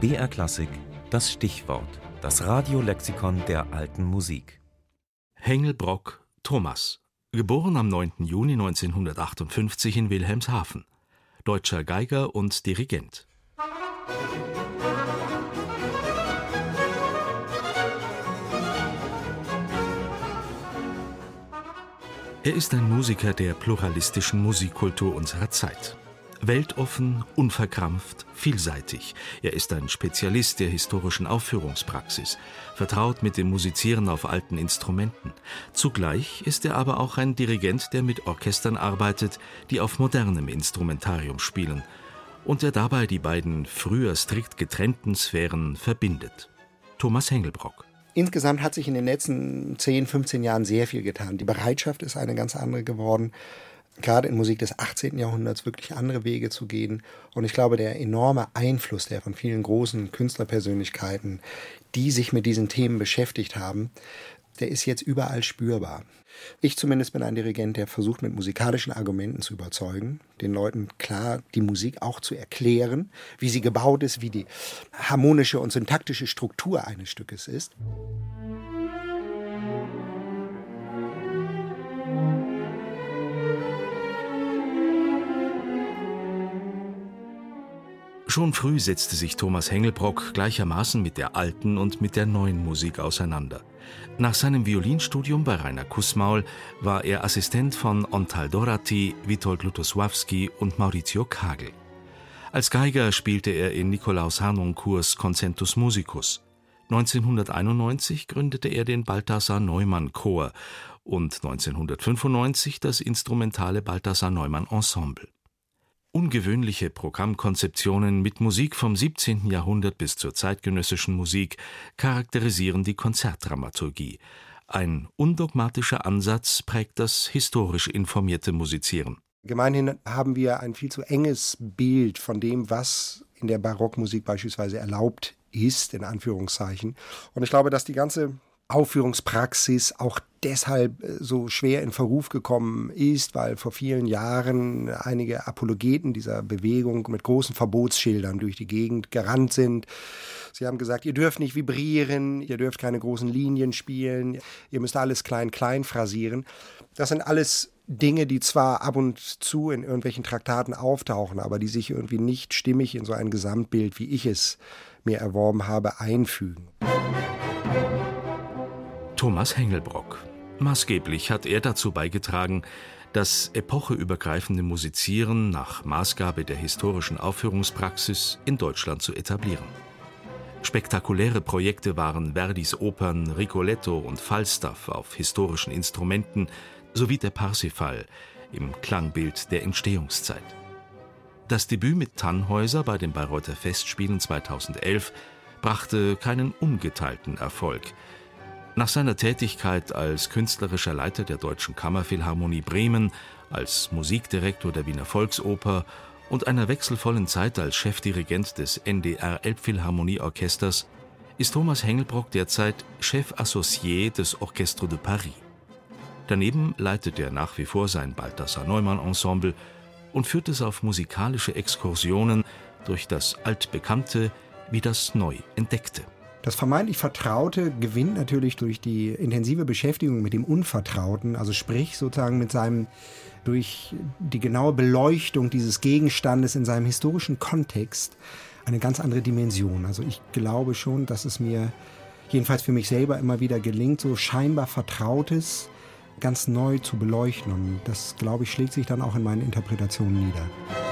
BR Klassik, das Stichwort, das Radiolexikon der alten Musik. Hengelbrock Thomas, geboren am 9. Juni 1958 in Wilhelmshaven, deutscher Geiger und Dirigent. Er ist ein Musiker der pluralistischen Musikkultur unserer Zeit. Weltoffen, unverkrampft, vielseitig. Er ist ein Spezialist der historischen Aufführungspraxis, vertraut mit dem Musizieren auf alten Instrumenten. Zugleich ist er aber auch ein Dirigent, der mit Orchestern arbeitet, die auf modernem Instrumentarium spielen und der dabei die beiden früher strikt getrennten Sphären verbindet. Thomas Hengelbrock Insgesamt hat sich in den letzten 10, 15 Jahren sehr viel getan. Die Bereitschaft ist eine ganz andere geworden, gerade in Musik des 18. Jahrhunderts wirklich andere Wege zu gehen. Und ich glaube, der enorme Einfluss, der von vielen großen Künstlerpersönlichkeiten, die sich mit diesen Themen beschäftigt haben, der ist jetzt überall spürbar. Ich zumindest bin ein Dirigent, der versucht, mit musikalischen Argumenten zu überzeugen, den Leuten klar die Musik auch zu erklären, wie sie gebaut ist, wie die harmonische und syntaktische Struktur eines Stückes ist. Schon früh setzte sich Thomas Hengelbrock gleichermaßen mit der alten und mit der neuen Musik auseinander. Nach seinem Violinstudium bei Rainer Kussmaul war er Assistent von Ontal Dorati, Witold Lutosławski und Maurizio Kagel. Als Geiger spielte er in Nikolaus Harnoncourts Concentus Musicus. 1991 gründete er den Balthasar Neumann Chor und 1995 das instrumentale Balthasar Neumann Ensemble. Ungewöhnliche Programmkonzeptionen mit Musik vom 17. Jahrhundert bis zur zeitgenössischen Musik charakterisieren die Konzertdramaturgie. Ein undogmatischer Ansatz prägt das historisch informierte Musizieren. Gemeinhin haben wir ein viel zu enges Bild von dem, was in der Barockmusik beispielsweise erlaubt ist, in Anführungszeichen. Und ich glaube, dass die ganze Aufführungspraxis auch deshalb äh, so schwer in Verruf gekommen ist, weil vor vielen Jahren einige Apologeten dieser Bewegung mit großen Verbotsschildern durch die Gegend gerannt sind. Sie haben gesagt, ihr dürft nicht vibrieren, ihr dürft keine großen Linien spielen, ihr müsst alles klein-klein phrasieren. Das sind alles Dinge, die zwar ab und zu in irgendwelchen Traktaten auftauchen, aber die sich irgendwie nicht stimmig in so ein Gesamtbild, wie ich es mir erworben habe, einfügen. Thomas Hengelbrock. Maßgeblich hat er dazu beigetragen, das epocheübergreifende Musizieren nach Maßgabe der historischen Aufführungspraxis in Deutschland zu etablieren. Spektakuläre Projekte waren Verdis Opern Rigoletto und Falstaff auf historischen Instrumenten sowie der Parsifal im Klangbild der Entstehungszeit. Das Debüt mit Tannhäuser bei den Bayreuther Festspielen 2011 brachte keinen ungeteilten Erfolg – nach seiner Tätigkeit als künstlerischer Leiter der Deutschen Kammerphilharmonie Bremen, als Musikdirektor der Wiener Volksoper und einer wechselvollen Zeit als Chefdirigent des NDR Elbphilharmonieorchesters ist Thomas Hengelbrock derzeit Chef Associé des Orchestre de Paris. Daneben leitet er nach wie vor sein Balthasar Neumann Ensemble und führt es auf musikalische Exkursionen durch das Altbekannte wie das Neu Entdeckte. Das vermeintlich Vertraute gewinnt natürlich durch die intensive Beschäftigung mit dem Unvertrauten, also sprich sozusagen mit seinem, durch die genaue Beleuchtung dieses Gegenstandes in seinem historischen Kontext eine ganz andere Dimension. Also ich glaube schon, dass es mir jedenfalls für mich selber immer wieder gelingt, so scheinbar Vertrautes ganz neu zu beleuchten. Und das, glaube ich, schlägt sich dann auch in meinen Interpretationen nieder.